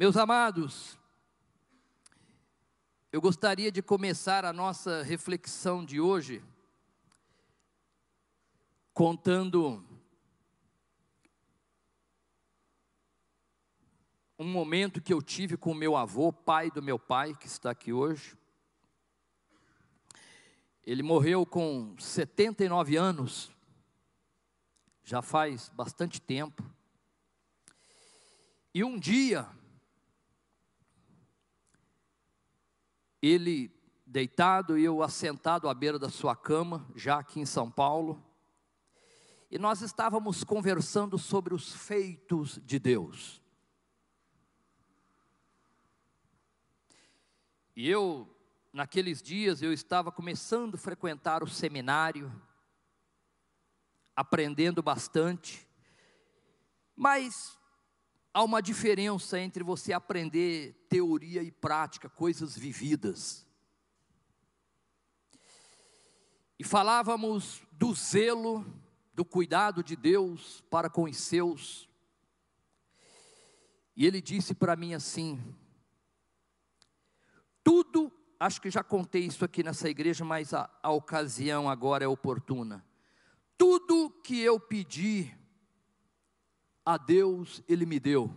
Meus amados, eu gostaria de começar a nossa reflexão de hoje contando um momento que eu tive com meu avô, pai do meu pai, que está aqui hoje. Ele morreu com 79 anos, já faz bastante tempo. E um dia, ele deitado e eu assentado à beira da sua cama, já aqui em São Paulo, e nós estávamos conversando sobre os feitos de Deus. E eu, naqueles dias, eu estava começando a frequentar o seminário, aprendendo bastante, mas há uma diferença entre você aprender teoria e prática, coisas vividas. E falávamos do zelo, do cuidado de Deus para com os seus. E ele disse para mim assim: tudo, acho que já contei isso aqui nessa igreja, mas a, a ocasião agora é oportuna. Tudo que eu pedi a Deus, Ele me deu.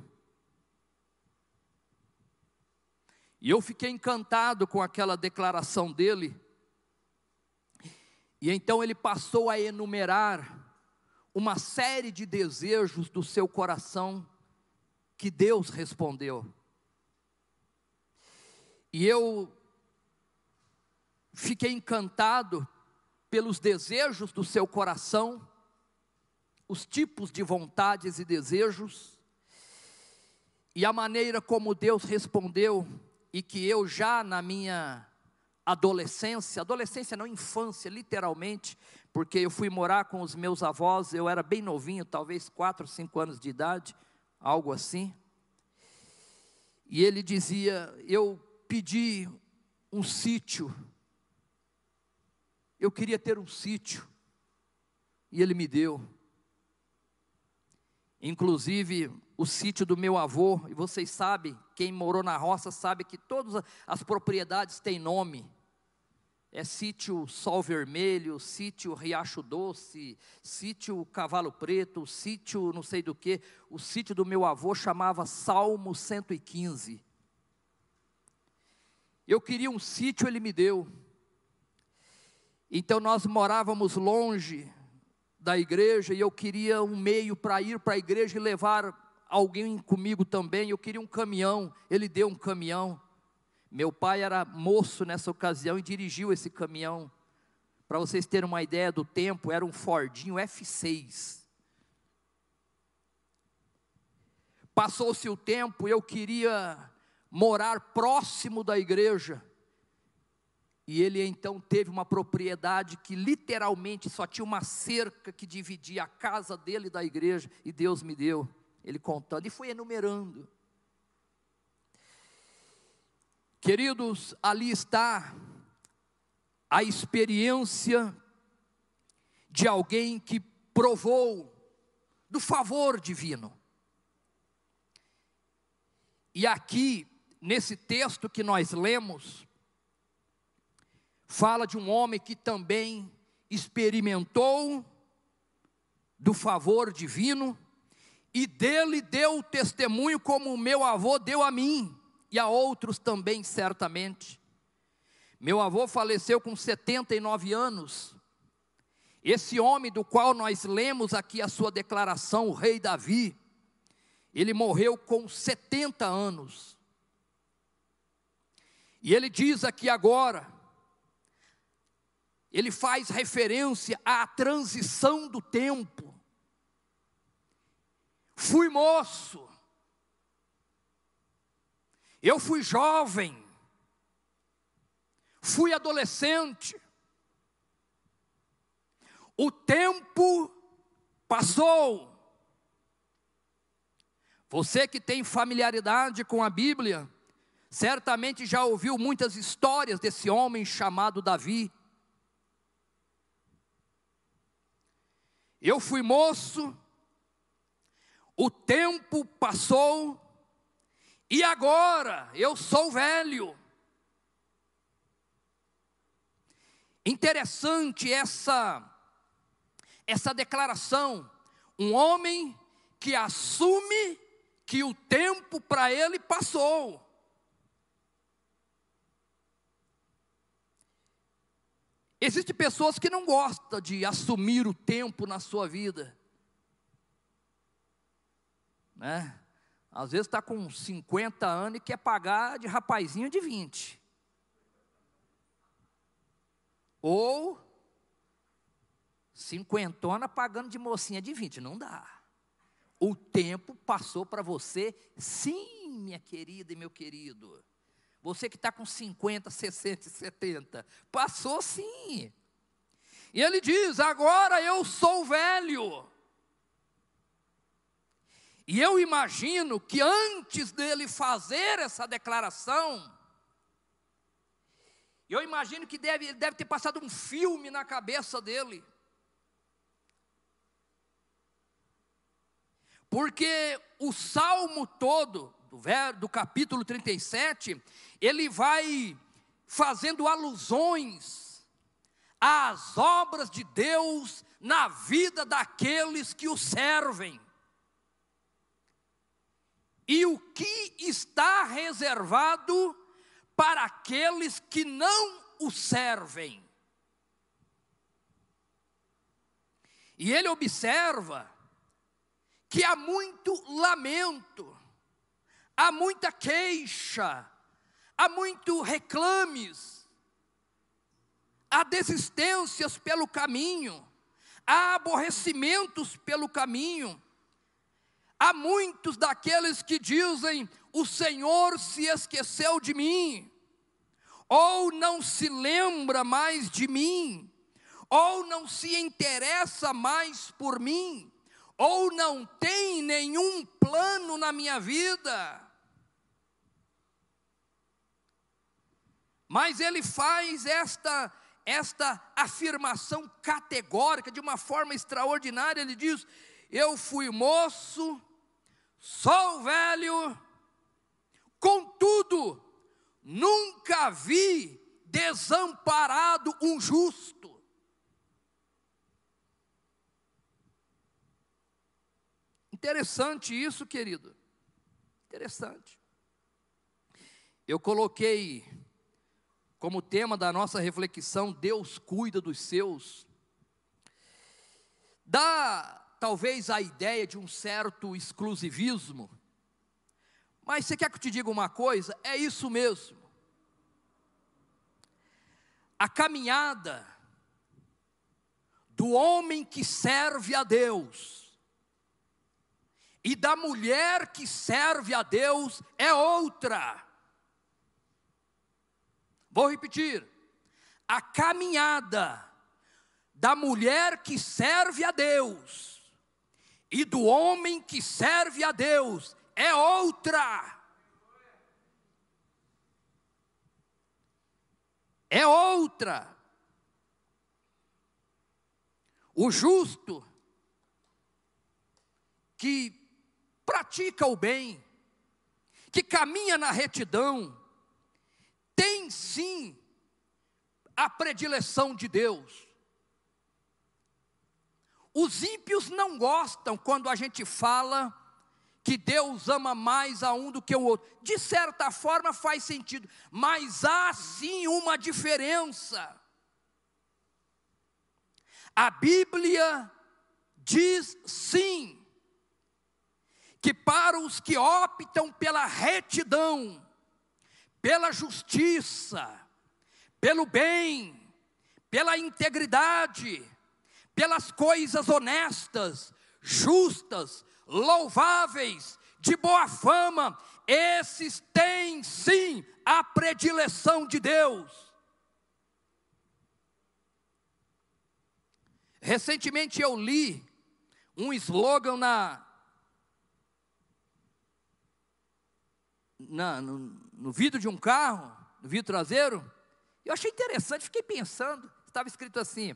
E eu fiquei encantado com aquela declaração dele. E então ele passou a enumerar uma série de desejos do seu coração que Deus respondeu. E eu fiquei encantado pelos desejos do seu coração, os tipos de vontades e desejos, e a maneira como Deus respondeu, e que eu já na minha adolescência, adolescência não infância, literalmente, porque eu fui morar com os meus avós, eu era bem novinho, talvez 4, 5 anos de idade, algo assim. E ele dizia: Eu pedi um sítio. Eu queria ter um sítio. E ele me deu. Inclusive o sítio do meu avô, e vocês sabem, quem morou na roça sabe que todas as propriedades têm nome. É sítio Sol Vermelho, sítio Riacho Doce, sítio Cavalo Preto, sítio não sei do que. O sítio do meu avô chamava Salmo 115. Eu queria um sítio, ele me deu. Então nós morávamos longe da igreja e eu queria um meio para ir para a igreja e levar alguém comigo também. Eu queria um caminhão, ele deu um caminhão. Meu pai era moço nessa ocasião e dirigiu esse caminhão. Para vocês terem uma ideia do tempo, era um Fordinho F6. Passou-se o tempo, eu queria morar próximo da igreja. E ele então teve uma propriedade que literalmente só tinha uma cerca que dividia a casa dele da igreja, e Deus me deu. Ele contando e foi enumerando. Queridos, ali está a experiência de alguém que provou do favor divino. E aqui nesse texto que nós lemos, fala de um homem que também experimentou do favor divino e dele deu testemunho como o meu avô deu a mim e a outros também certamente. Meu avô faleceu com 79 anos. Esse homem do qual nós lemos aqui a sua declaração, o rei Davi, ele morreu com 70 anos. E ele diz aqui agora, ele faz referência à transição do tempo. Fui moço, eu fui jovem, fui adolescente, o tempo passou. Você que tem familiaridade com a Bíblia, Certamente já ouviu muitas histórias desse homem chamado Davi. Eu fui moço, o tempo passou, E agora eu sou velho. Interessante essa essa declaração, um homem que assume que o tempo para ele passou. Existem pessoas que não gostam de assumir o tempo na sua vida. Né? Às vezes está com 50 anos e quer pagar de rapazinho de 20. Ou cinquentona pagando de mocinha de 20. Não dá. O tempo passou para você, sim, minha querida e meu querido. Você que está com 50, 60 e 70. Passou sim. E ele diz: agora eu sou velho. E eu imagino que antes dele fazer essa declaração, eu imagino que deve, deve ter passado um filme na cabeça dele. Porque o salmo todo, do, do capítulo 37, ele vai fazendo alusões às obras de Deus na vida daqueles que o servem. E o que está reservado para aqueles que não o servem. E ele observa que há muito lamento, há muita queixa, há muito reclames, há desistências pelo caminho, há aborrecimentos pelo caminho. Há muitos daqueles que dizem: O Senhor se esqueceu de mim ou não se lembra mais de mim, ou não se interessa mais por mim, ou não tem nenhum plano na minha vida. Mas ele faz esta esta afirmação categórica de uma forma extraordinária, ele diz: Eu fui moço, sou velho, contudo Nunca vi desamparado um justo. Interessante isso, querido. Interessante. Eu coloquei como tema da nossa reflexão: Deus cuida dos seus. Dá talvez a ideia de um certo exclusivismo mas você quer que eu te diga uma coisa? É isso mesmo. A caminhada do homem que serve a Deus e da mulher que serve a Deus é outra. Vou repetir. A caminhada da mulher que serve a Deus e do homem que serve a Deus é outra. É outra. O justo que pratica o bem, que caminha na retidão, tem sim a predileção de Deus. Os ímpios não gostam quando a gente fala que Deus ama mais a um do que o outro. De certa forma faz sentido, mas há sim uma diferença. A Bíblia diz sim, que para os que optam pela retidão, pela justiça, pelo bem, pela integridade, pelas coisas honestas, justas, louváveis, de boa fama, esses têm sim a predileção de Deus. Recentemente eu li um slogan na, na no vidro de um carro, no vidro traseiro, eu achei interessante, fiquei pensando, estava escrito assim: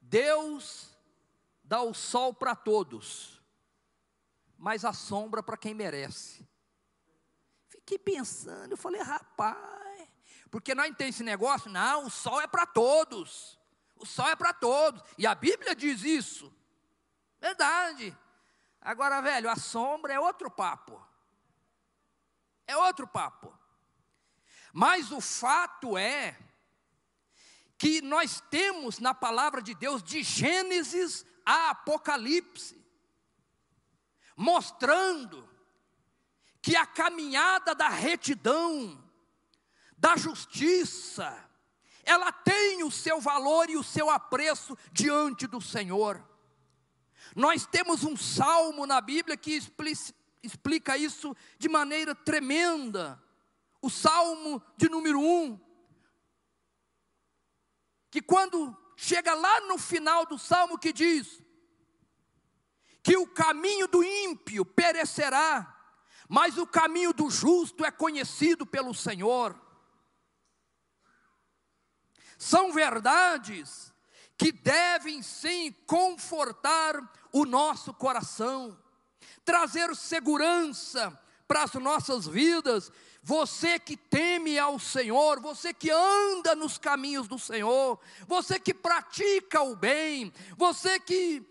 Deus dá o sol para todos, mas a sombra para quem merece. fiquei pensando, eu falei, rapaz, porque nós tem esse negócio, não, o sol é para todos. O sol é para todos. E a Bíblia diz isso. Verdade. Agora, velho, a sombra é outro papo. É outro papo. Mas o fato é que nós temos na palavra de Deus, de Gênesis a Apocalipse, mostrando que a caminhada da retidão, da justiça, ela tem o seu valor e o seu apreço diante do Senhor. Nós temos um salmo na Bíblia que explica isso de maneira tremenda. O salmo de número 1, que quando chega lá no final do salmo que diz que o caminho do ímpio perecerá, mas o caminho do justo é conhecido pelo Senhor. São verdades que devem sim confortar o nosso coração, trazer segurança para as nossas vidas você que teme ao Senhor, você que anda nos caminhos do Senhor, você que pratica o bem, você que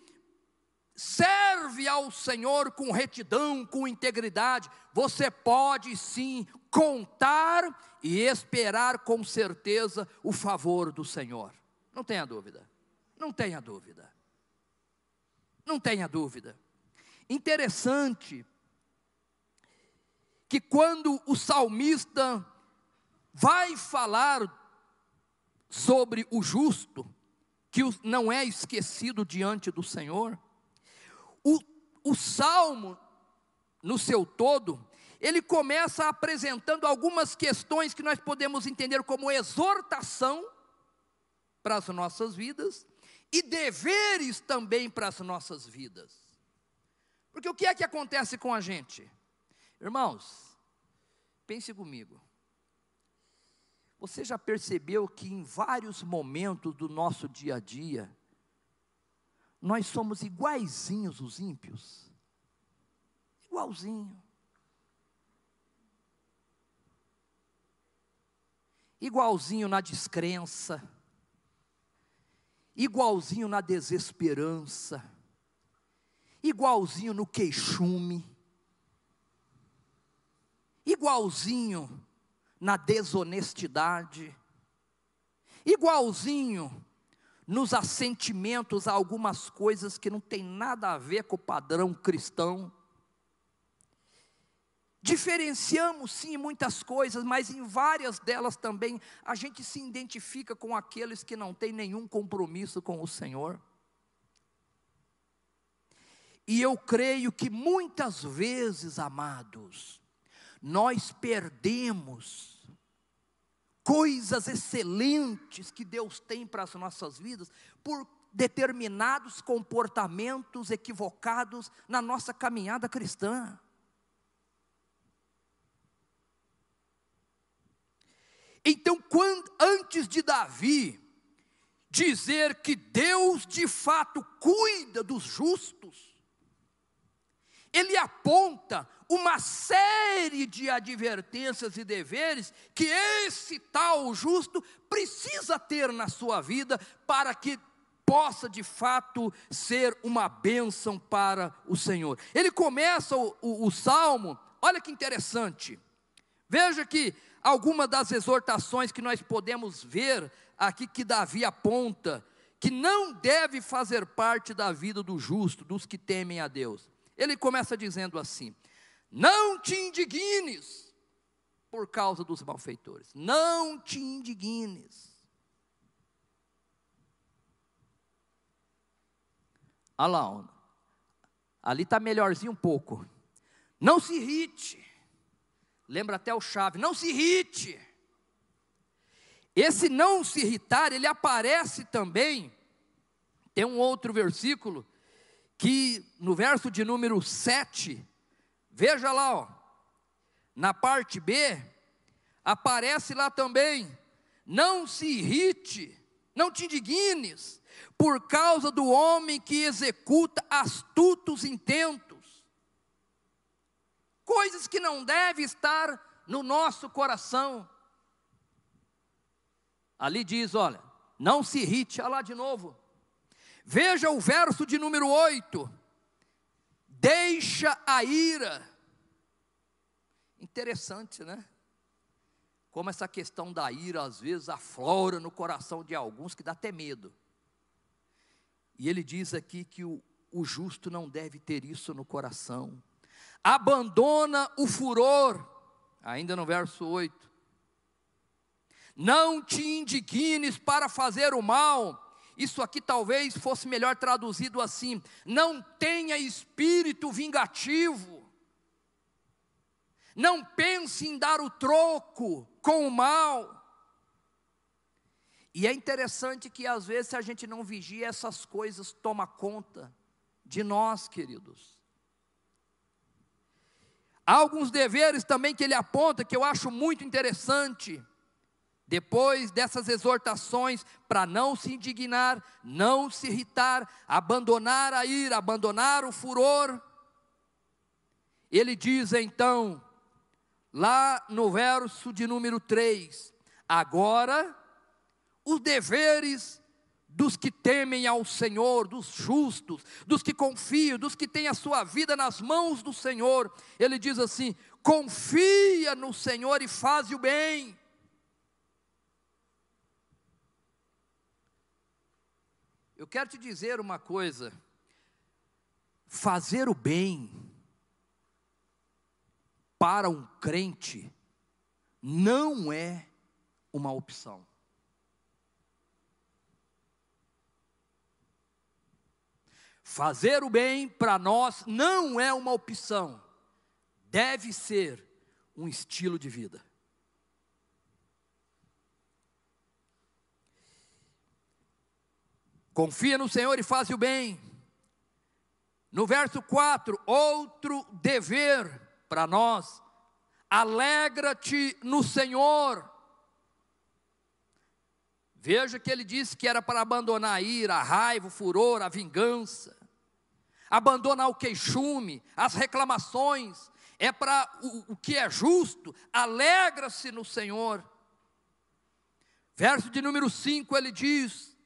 serve ao Senhor com retidão, com integridade, você pode sim contar e esperar com certeza o favor do Senhor. Não tenha dúvida. Não tenha dúvida. Não tenha dúvida. Interessante que quando o salmista vai falar sobre o justo, que não é esquecido diante do Senhor, o, o salmo, no seu todo, ele começa apresentando algumas questões que nós podemos entender como exortação para as nossas vidas e deveres também para as nossas vidas. Porque o que é que acontece com a gente? Irmãos, pense comigo. Você já percebeu que em vários momentos do nosso dia a dia, nós somos iguaizinhos os ímpios? Igualzinho. Igualzinho na descrença, igualzinho na desesperança, igualzinho no queixume igualzinho na desonestidade, igualzinho nos assentimentos a algumas coisas que não tem nada a ver com o padrão cristão. Diferenciamos sim muitas coisas, mas em várias delas também a gente se identifica com aqueles que não têm nenhum compromisso com o Senhor. E eu creio que muitas vezes, amados, nós perdemos coisas excelentes que Deus tem para as nossas vidas por determinados comportamentos equivocados na nossa caminhada cristã. Então, quando, antes de Davi dizer que Deus de fato cuida dos justos, ele aponta uma série de advertências e deveres que esse tal justo precisa ter na sua vida para que possa de fato ser uma bênção para o Senhor. Ele começa o, o, o salmo, olha que interessante. Veja que alguma das exortações que nós podemos ver aqui que Davi aponta, que não deve fazer parte da vida do justo, dos que temem a Deus. Ele começa dizendo assim: não te indignes por causa dos malfeitores. Não te indignes. Olha lá, ali está melhorzinho um pouco. Não se irrite. Lembra até o chave, não se irrite. Esse não se irritar, ele aparece também. Tem um outro versículo que no verso de número 7, Veja lá, ó, na parte B, aparece lá também: não se irrite, não te indignes, por causa do homem que executa astutos intentos, coisas que não devem estar no nosso coração. Ali diz: olha, não se irrite, olha lá de novo. Veja o verso de número 8. Deixa a ira. Interessante, né? Como essa questão da ira às vezes aflora no coração de alguns que dá até medo. E ele diz aqui que o, o justo não deve ter isso no coração. Abandona o furor, ainda no verso 8. Não te indignes para fazer o mal. Isso aqui talvez fosse melhor traduzido assim: não tenha espírito vingativo. Não pense em dar o troco com o mal. E é interessante que às vezes, se a gente não vigia, essas coisas toma conta de nós, queridos. Há alguns deveres também que ele aponta que eu acho muito interessante. Depois dessas exortações para não se indignar, não se irritar, abandonar a ira, abandonar o furor, ele diz então, lá no verso de número 3: agora os deveres dos que temem ao Senhor, dos justos, dos que confiam, dos que têm a sua vida nas mãos do Senhor. Ele diz assim: confia no Senhor e faz o bem. Eu quero te dizer uma coisa: fazer o bem para um crente não é uma opção. Fazer o bem para nós não é uma opção, deve ser um estilo de vida. Confia no Senhor e faz o bem. No verso 4, outro dever para nós: alegra-te no Senhor. Veja que ele disse que era para abandonar a ira, a raiva, o furor, a vingança abandonar o queixume, as reclamações, é para o, o que é justo, alegra-se no Senhor. Verso de número 5 ele diz: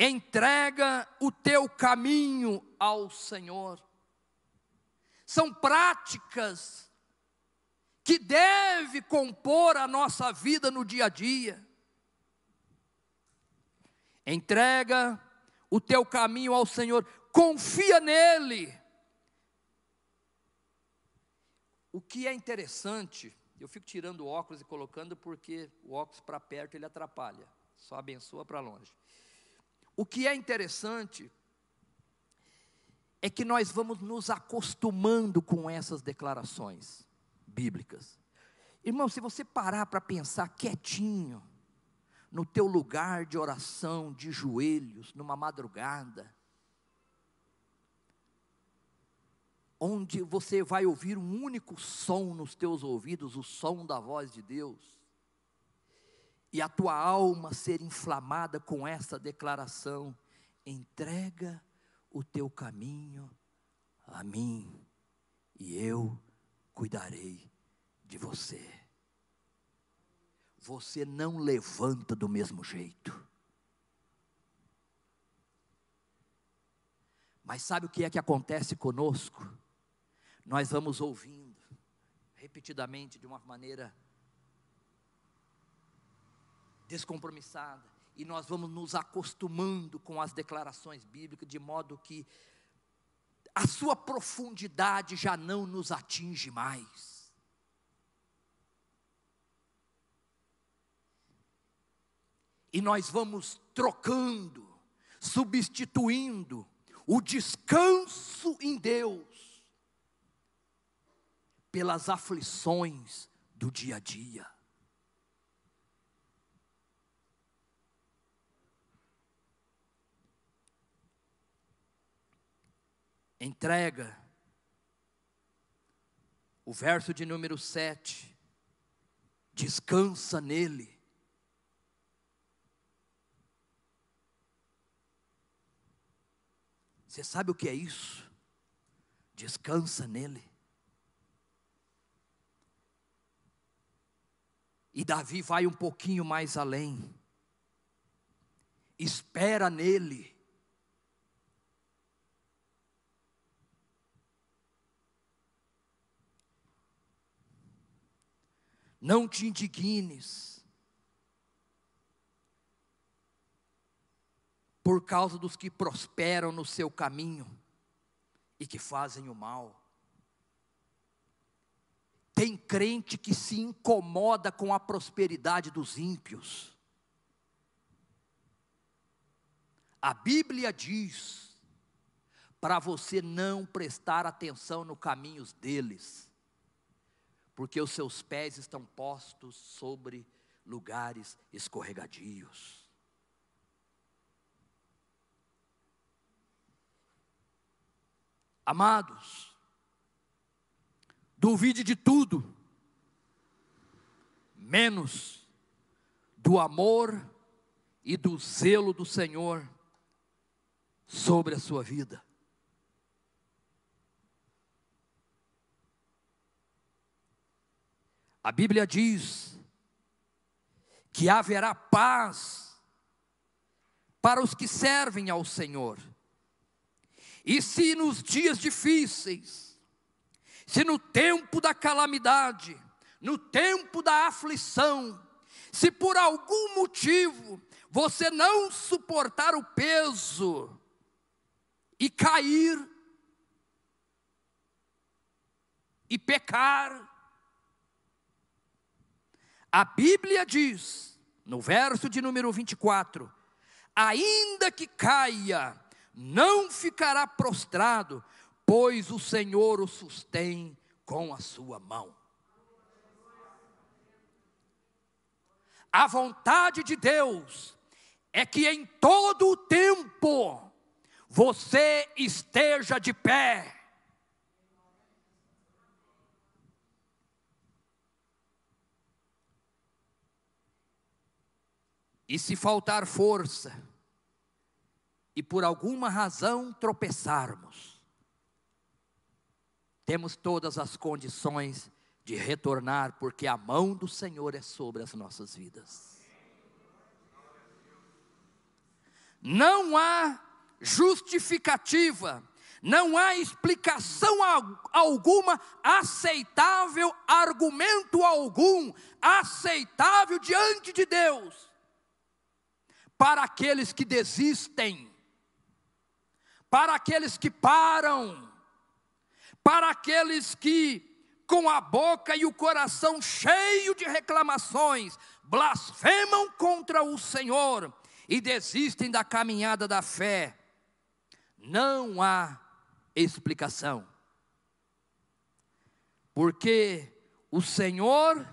entrega o teu caminho ao Senhor. São práticas que deve compor a nossa vida no dia a dia. Entrega o teu caminho ao Senhor, confia nele. O que é interessante, eu fico tirando o óculos e colocando porque o óculos para perto ele atrapalha, só abençoa para longe. O que é interessante é que nós vamos nos acostumando com essas declarações bíblicas. Irmão, se você parar para pensar quietinho, no teu lugar de oração, de joelhos, numa madrugada, onde você vai ouvir um único som nos teus ouvidos, o som da voz de Deus, e a tua alma ser inflamada com essa declaração: entrega o teu caminho a mim, e eu cuidarei de você. Você não levanta do mesmo jeito. Mas sabe o que é que acontece conosco? nós vamos ouvindo repetidamente de uma maneira descompromissada e nós vamos nos acostumando com as declarações bíblicas de modo que a sua profundidade já não nos atinge mais. E nós vamos trocando, substituindo o descanso em Deus pelas aflições do dia a dia. Entrega. O verso de número 7. Descansa nele. Você sabe o que é isso? Descansa nele. E Davi vai um pouquinho mais além. Espera nele. Não te indignes por causa dos que prosperam no seu caminho e que fazem o mal. Tem crente que se incomoda com a prosperidade dos ímpios. A Bíblia diz para você não prestar atenção no caminhos deles, porque os seus pés estão postos sobre lugares escorregadios. Amados, Duvide de tudo, menos do amor e do zelo do Senhor sobre a sua vida. A Bíblia diz que haverá paz para os que servem ao Senhor. E se nos dias difíceis se no tempo da calamidade, no tempo da aflição, se por algum motivo você não suportar o peso e cair e pecar, a Bíblia diz, no verso de número 24: ainda que caia, não ficará prostrado, pois o Senhor o sustém com a sua mão. A vontade de Deus é que em todo o tempo você esteja de pé. E se faltar força, e por alguma razão tropeçarmos, temos todas as condições de retornar, porque a mão do Senhor é sobre as nossas vidas. Não há justificativa, não há explicação alguma aceitável, argumento algum aceitável diante de Deus para aqueles que desistem, para aqueles que param, para aqueles que, com a boca e o coração cheio de reclamações, blasfemam contra o Senhor e desistem da caminhada da fé, não há explicação. Porque o Senhor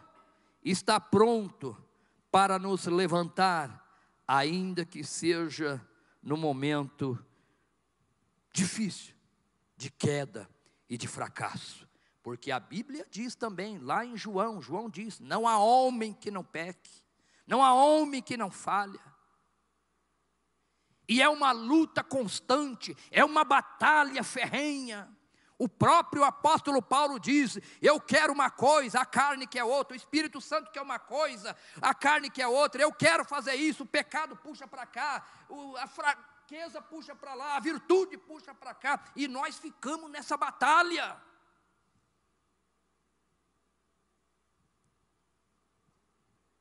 está pronto para nos levantar, ainda que seja no momento difícil de queda e de fracasso. Porque a Bíblia diz também, lá em João, João diz: não há homem que não peque, não há homem que não falha. E é uma luta constante, é uma batalha ferrenha. O próprio apóstolo Paulo diz: Eu quero uma coisa, a carne quer outra, o Espírito Santo quer uma coisa, a carne quer outra, eu quero fazer isso, o pecado puxa para cá, a fraqueza puxa para lá, a virtude puxa para cá, e nós ficamos nessa batalha.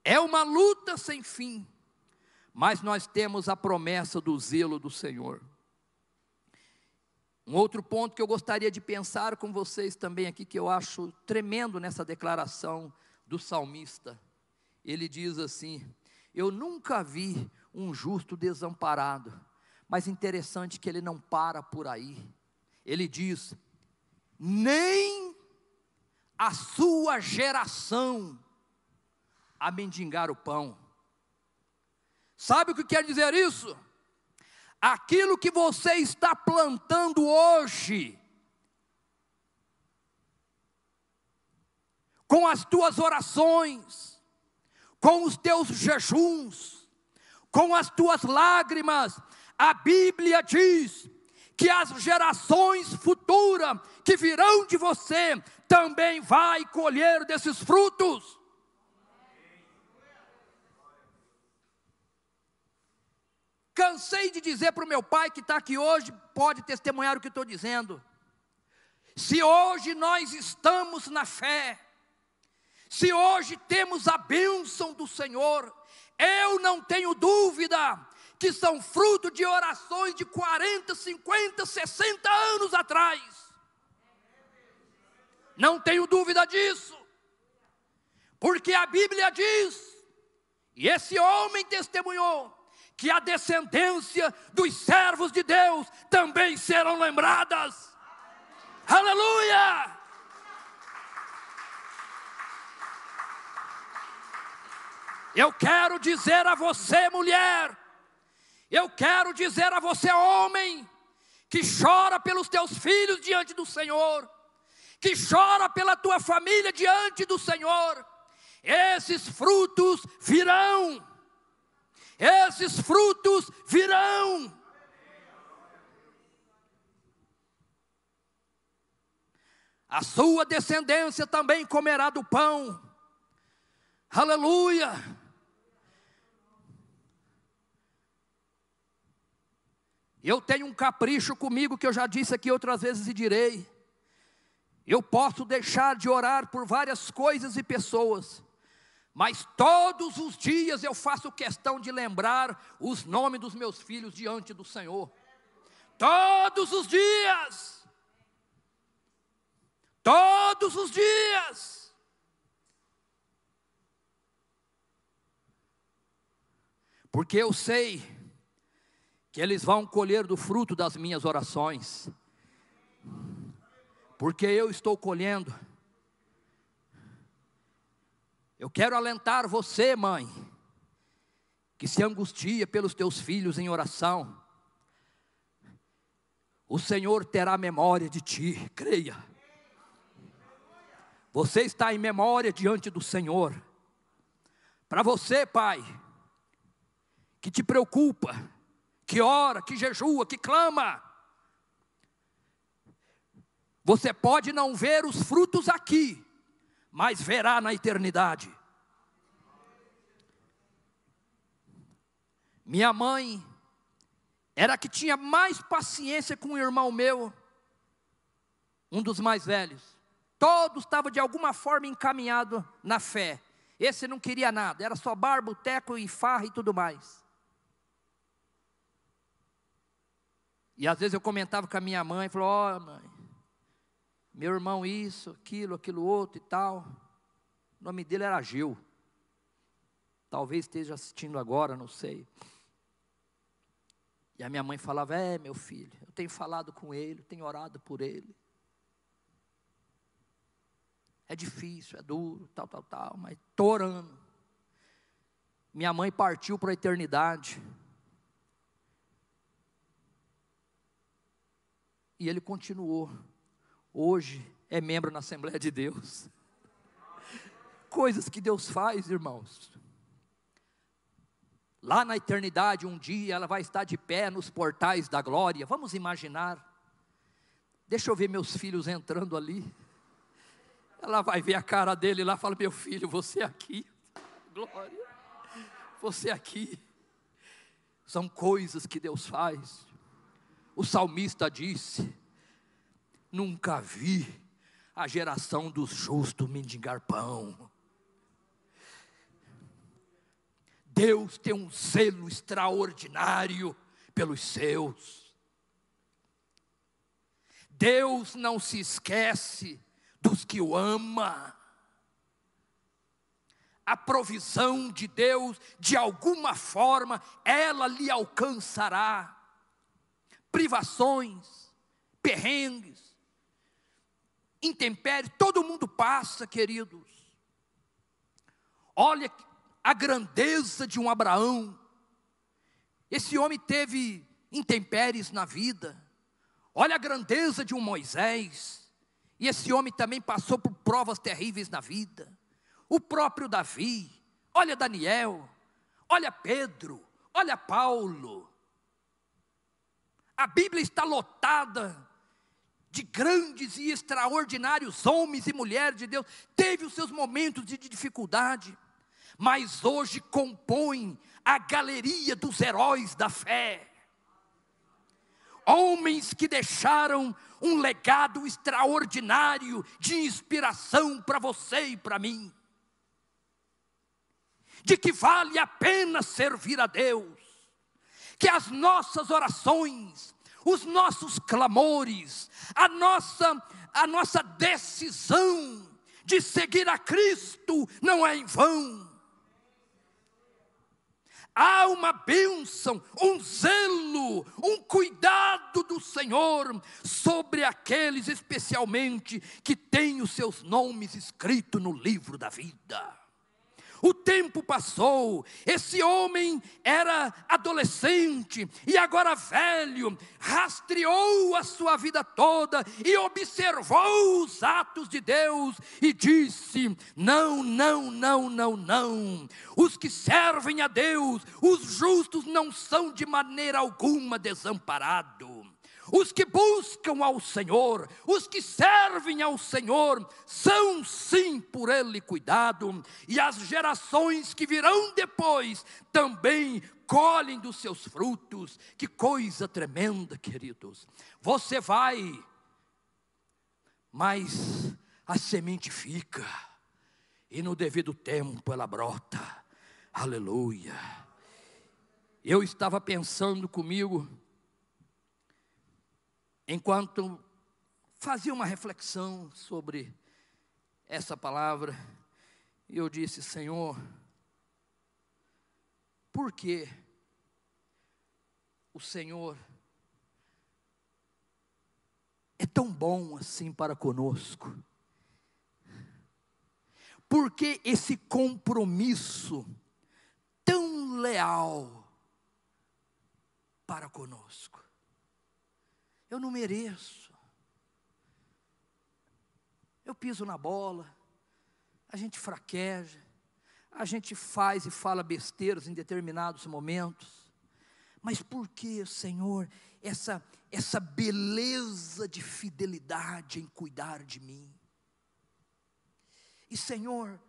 É uma luta sem fim, mas nós temos a promessa do zelo do Senhor. Um outro ponto que eu gostaria de pensar com vocês também aqui, que eu acho tremendo nessa declaração do salmista. Ele diz assim: Eu nunca vi um justo desamparado, mas interessante que ele não para por aí. Ele diz: nem a sua geração a mendigar o pão. Sabe o que quer dizer isso? Aquilo que você está plantando hoje, com as tuas orações, com os teus jejuns, com as tuas lágrimas, a Bíblia diz que as gerações futuras que virão de você também vai colher desses frutos. Cansei de dizer para o meu pai que está aqui hoje, pode testemunhar o que estou dizendo. Se hoje nós estamos na fé, se hoje temos a bênção do Senhor, eu não tenho dúvida que são fruto de orações de 40, 50, 60 anos atrás. Não tenho dúvida disso, porque a Bíblia diz, e esse homem testemunhou, que a descendência dos servos de Deus também serão lembradas. Aleluia! Eu quero dizer a você, mulher, eu quero dizer a você, homem, que chora pelos teus filhos diante do Senhor, que chora pela tua família diante do Senhor, esses frutos virão, esses frutos virão. A sua descendência também comerá do pão, aleluia. Eu tenho um capricho comigo que eu já disse aqui outras vezes e direi. Eu posso deixar de orar por várias coisas e pessoas, mas todos os dias eu faço questão de lembrar os nomes dos meus filhos diante do Senhor. Todos os dias. Todos os dias. Porque eu sei que eles vão colher do fruto das minhas orações, porque eu estou colhendo. Eu quero alentar você, mãe, que se angustia pelos teus filhos em oração. O Senhor terá memória de ti, creia. Você está em memória diante do Senhor. Para você, pai, que te preocupa, que ora, que jejua, que clama. Você pode não ver os frutos aqui, mas verá na eternidade. Minha mãe era que tinha mais paciência com o irmão meu, um dos mais velhos. Todos estavam de alguma forma encaminhados na fé. Esse não queria nada, era só barbo, teco e farra e tudo mais. E às vezes eu comentava com a minha mãe, falou, ó oh, mãe, meu irmão isso, aquilo, aquilo outro e tal. O nome dele era Gil. Talvez esteja assistindo agora, não sei. E a minha mãe falava: É, meu filho, eu tenho falado com ele, tenho orado por ele. É difícil, é duro, tal, tal, tal, mas estou orando. Minha mãe partiu para a eternidade. E ele continuou. Hoje é membro na Assembleia de Deus. Coisas que Deus faz, irmãos. Lá na eternidade, um dia ela vai estar de pé nos portais da glória. Vamos imaginar. Deixa eu ver meus filhos entrando ali. Ela vai ver a cara dele lá fala: Meu filho, você aqui. Glória. Você aqui. São coisas que Deus faz. O salmista disse: Nunca vi a geração dos justos mendigar pão. Deus tem um zelo extraordinário pelos seus. Deus não se esquece dos que o ama. A provisão de Deus, de alguma forma, ela lhe alcançará privações, perrengues, intempéries, todo mundo passa, queridos. Olha a grandeza de um Abraão. Esse homem teve intempéries na vida. Olha a grandeza de um Moisés. E esse homem também passou por provas terríveis na vida. O próprio Davi. Olha Daniel. Olha Pedro. Olha Paulo. A Bíblia está lotada de grandes e extraordinários homens e mulheres de Deus. Teve os seus momentos de dificuldade, mas hoje compõem a galeria dos heróis da fé. Homens que deixaram um legado extraordinário de inspiração para você e para mim. De que vale a pena servir a Deus, que as nossas orações, os nossos clamores, a nossa, a nossa decisão de seguir a Cristo não é em vão há uma bênção, um zelo, um cuidado do Senhor sobre aqueles especialmente que têm os seus nomes escritos no livro da vida. O tempo passou, esse homem era adolescente e agora velho, rastreou a sua vida toda e observou os atos de Deus e disse: Não, não, não, não, não. Os que servem a Deus, os justos não são de maneira alguma desamparados. Os que buscam ao Senhor, os que servem ao Senhor, são sim por Ele cuidado, e as gerações que virão depois também colhem dos seus frutos. Que coisa tremenda, queridos. Você vai, mas a semente fica, e no devido tempo ela brota. Aleluia. Eu estava pensando comigo, enquanto fazia uma reflexão sobre essa palavra, eu disse: Senhor, por que o Senhor é tão bom assim para conosco? Por que esse compromisso tão leal para conosco? Eu não mereço. Eu piso na bola, a gente fraqueja, a gente faz e fala besteiras em determinados momentos. Mas por que, Senhor, essa essa beleza de fidelidade em cuidar de mim? E Senhor,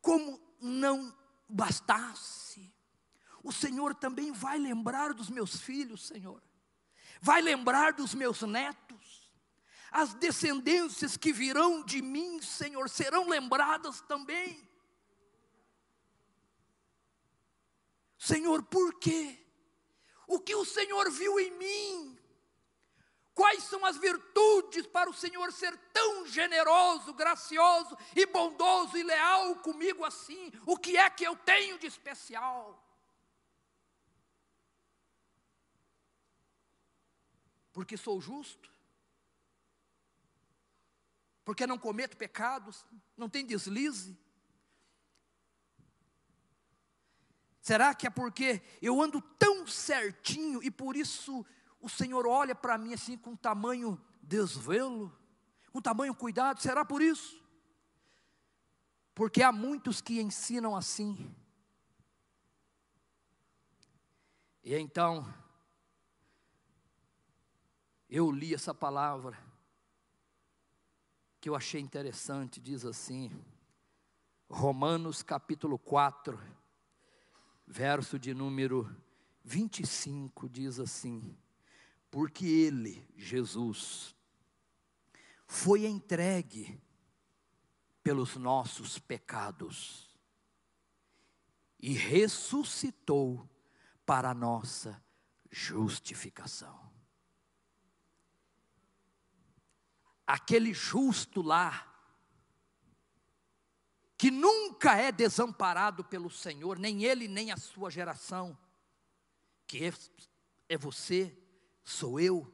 como não bastasse, o Senhor também vai lembrar dos meus filhos, Senhor vai lembrar dos meus netos, as descendências que virão de mim, Senhor, serão lembradas também. Senhor, por quê? O que o Senhor viu em mim? Quais são as virtudes para o Senhor ser tão generoso, gracioso e bondoso e leal comigo assim? O que é que eu tenho de especial? Porque sou justo, porque não cometo pecados, não tem deslize. Será que é porque eu ando tão certinho e por isso o Senhor olha para mim assim com tamanho desvelo, com tamanho cuidado? Será por isso? Porque há muitos que ensinam assim. E então, eu li essa palavra que eu achei interessante, diz assim, Romanos capítulo 4, verso de número 25, diz assim: Porque Ele, Jesus, foi entregue pelos nossos pecados e ressuscitou para a nossa justificação. Aquele justo lá, que nunca é desamparado pelo Senhor, nem ele, nem a sua geração, que é, é você, sou eu,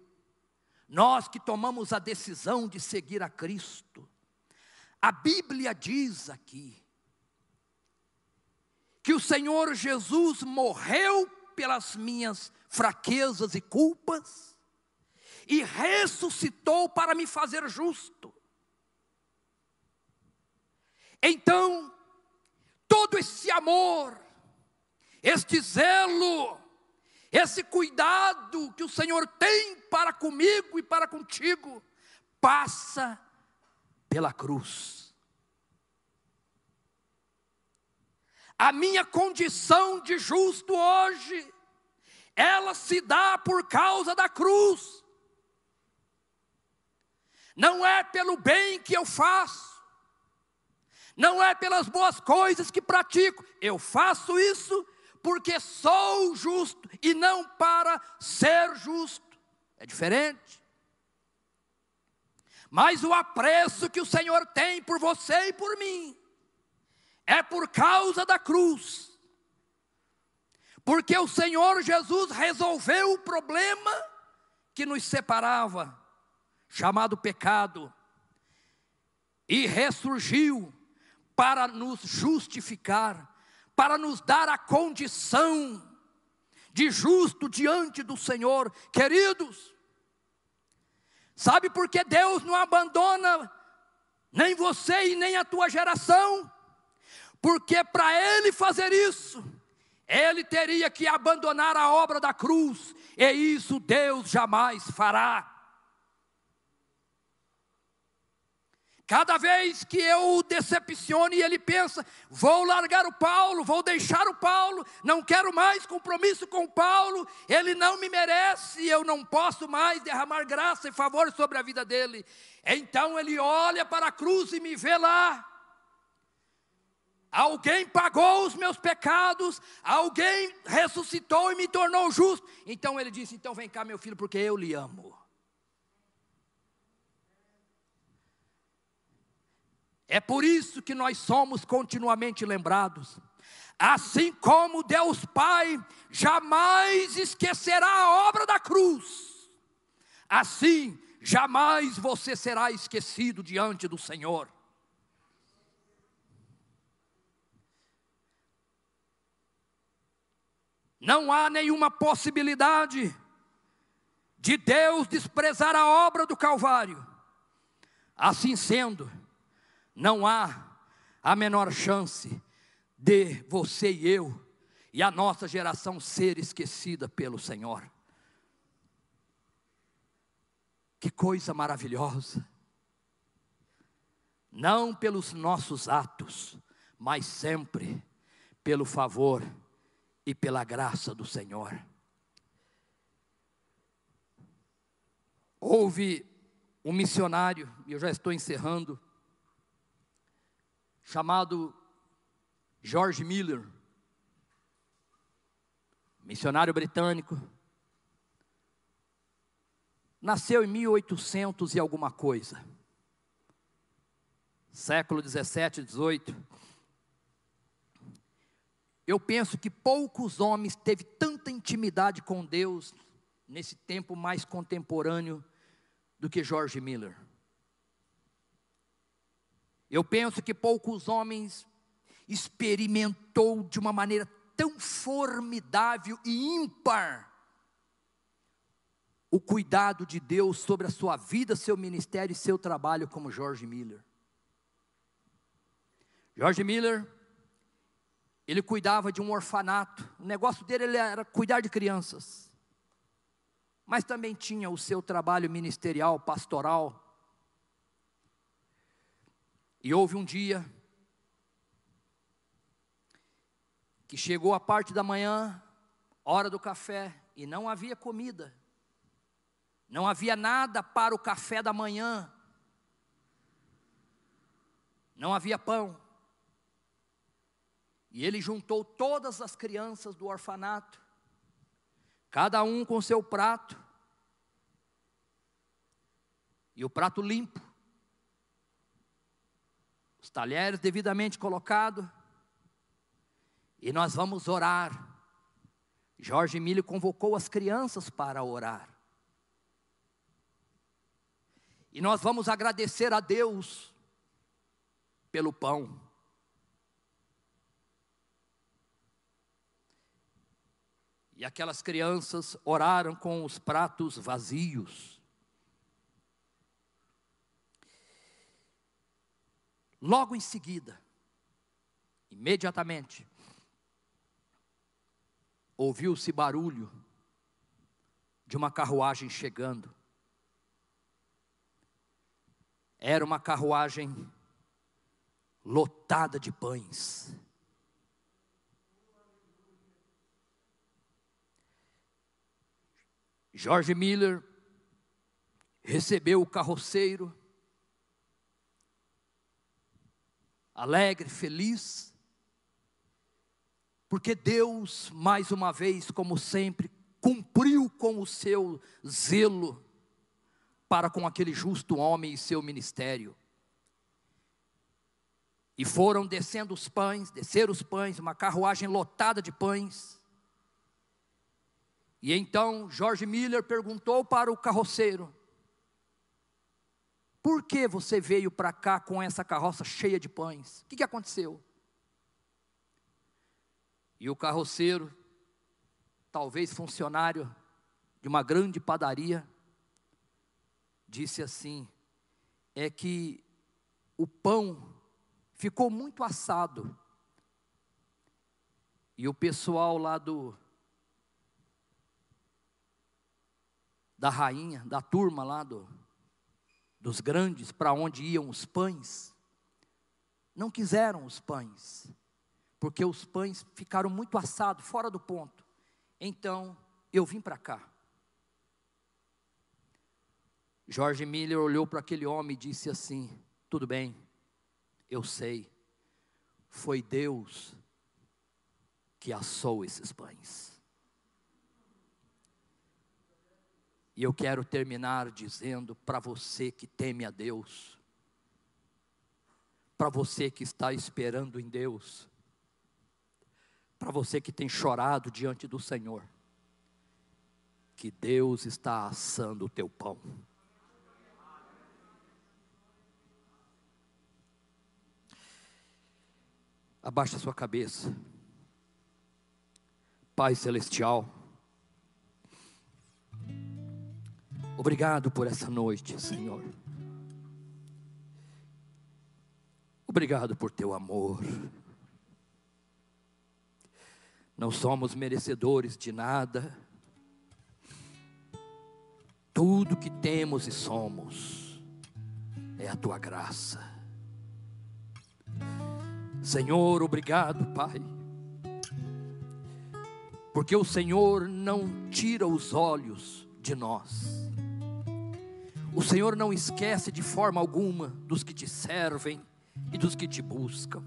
nós que tomamos a decisão de seguir a Cristo. A Bíblia diz aqui, que o Senhor Jesus morreu pelas minhas fraquezas e culpas, e ressuscitou para me fazer justo. Então, todo esse amor, este zelo, esse cuidado que o Senhor tem para comigo e para contigo, passa pela cruz. A minha condição de justo hoje, ela se dá por causa da cruz. Não é pelo bem que eu faço, não é pelas boas coisas que pratico, eu faço isso porque sou justo e não para ser justo. É diferente. Mas o apreço que o Senhor tem por você e por mim é por causa da cruz. Porque o Senhor Jesus resolveu o problema que nos separava, chamado pecado, e ressurgiu para nos justificar, para nos dar a condição de justo diante do Senhor. Queridos, sabe por que Deus não abandona nem você e nem a tua geração? Porque para Ele fazer isso, Ele teria que abandonar a obra da cruz, e isso Deus jamais fará. Cada vez que eu o decepciono e ele pensa, vou largar o Paulo, vou deixar o Paulo, não quero mais compromisso com o Paulo, ele não me merece, eu não posso mais derramar graça e favor sobre a vida dele. Então ele olha para a cruz e me vê lá. Alguém pagou os meus pecados, alguém ressuscitou e me tornou justo. Então ele disse: Então vem cá, meu filho, porque eu lhe amo. É por isso que nós somos continuamente lembrados. Assim como Deus Pai jamais esquecerá a obra da cruz, assim jamais você será esquecido diante do Senhor. Não há nenhuma possibilidade de Deus desprezar a obra do Calvário. Assim sendo, não há a menor chance de você e eu e a nossa geração ser esquecida pelo Senhor. Que coisa maravilhosa! Não pelos nossos atos, mas sempre pelo favor e pela graça do Senhor. Houve um missionário, e eu já estou encerrando, chamado George Miller, missionário britânico, nasceu em 1800 e alguma coisa, século 17, 18. Eu penso que poucos homens teve tanta intimidade com Deus nesse tempo mais contemporâneo do que George Miller. Eu penso que poucos homens experimentou de uma maneira tão formidável e ímpar o cuidado de Deus sobre a sua vida, seu ministério e seu trabalho como George Miller. George Miller ele cuidava de um orfanato. O negócio dele era cuidar de crianças. Mas também tinha o seu trabalho ministerial, pastoral. E houve um dia que chegou a parte da manhã, hora do café, e não havia comida. Não havia nada para o café da manhã. Não havia pão. E ele juntou todas as crianças do orfanato, cada um com seu prato, e o prato limpo, os talheres devidamente colocados, e nós vamos orar. Jorge Emílio convocou as crianças para orar. E nós vamos agradecer a Deus pelo pão. E aquelas crianças oraram com os pratos vazios. Logo em seguida, imediatamente, ouviu-se barulho de uma carruagem chegando. Era uma carruagem lotada de pães. George Miller recebeu o carroceiro alegre, feliz, porque Deus, mais uma vez, como sempre, cumpriu com o seu zelo para com aquele justo homem e seu ministério. E foram descendo os pães, desceram os pães, uma carruagem lotada de pães. E então Jorge Miller perguntou para o carroceiro: Por que você veio para cá com essa carroça cheia de pães? O que, que aconteceu? E o carroceiro, talvez funcionário de uma grande padaria, disse assim: É que o pão ficou muito assado. E o pessoal lá do da rainha, da turma lá do, dos grandes, para onde iam os pães, não quiseram os pães, porque os pães ficaram muito assados, fora do ponto. Então, eu vim para cá. Jorge Miller olhou para aquele homem e disse assim: Tudo bem, eu sei, foi Deus que assou esses pães. E eu quero terminar dizendo para você que teme a Deus, para você que está esperando em Deus, para você que tem chorado diante do Senhor, que Deus está assando o teu pão. Abaixa a sua cabeça. Pai Celestial, obrigado por essa noite, Senhor. Obrigado por teu amor. Não somos merecedores de nada. Tudo que temos e somos é a tua graça. Senhor, obrigado, Pai, porque o Senhor não tira os olhos de nós, o Senhor não esquece de forma alguma dos que te servem e dos que te buscam.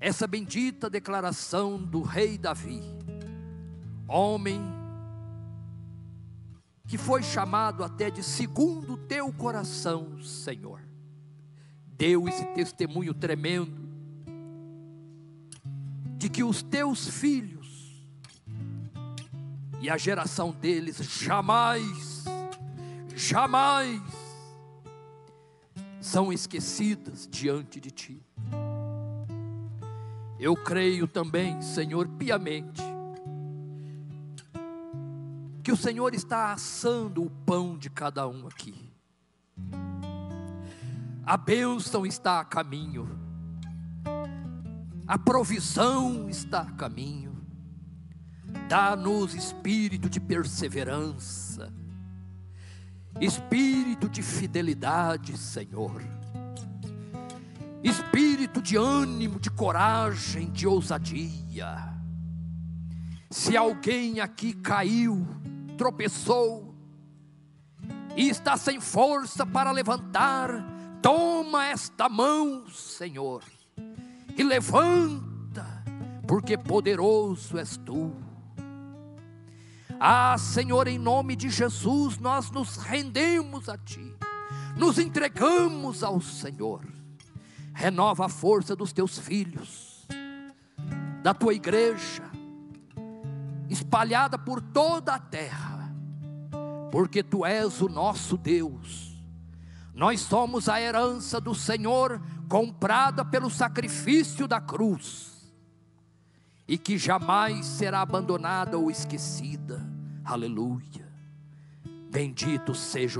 Essa bendita declaração do rei Davi, homem que foi chamado até de segundo teu coração, Senhor deu esse testemunho tremendo de que os teus filhos e a geração deles jamais, jamais são esquecidas diante de ti. Eu creio também, Senhor, piamente, que o Senhor está assando o pão de cada um aqui a bênção está a caminho, a provisão está a caminho. Dá-nos espírito de perseverança, espírito de fidelidade, Senhor, espírito de ânimo, de coragem, de ousadia. Se alguém aqui caiu, tropeçou, e está sem força para levantar, Toma esta mão, Senhor, e levanta, porque poderoso és tu. Ah, Senhor, em nome de Jesus, nós nos rendemos a Ti, nos entregamos ao Senhor. Renova a força dos teus filhos, da tua igreja, espalhada por toda a terra, porque Tu és o nosso Deus nós somos a herança do Senhor, comprada pelo sacrifício da cruz, e que jamais será abandonada ou esquecida. Aleluia. Bendito seja o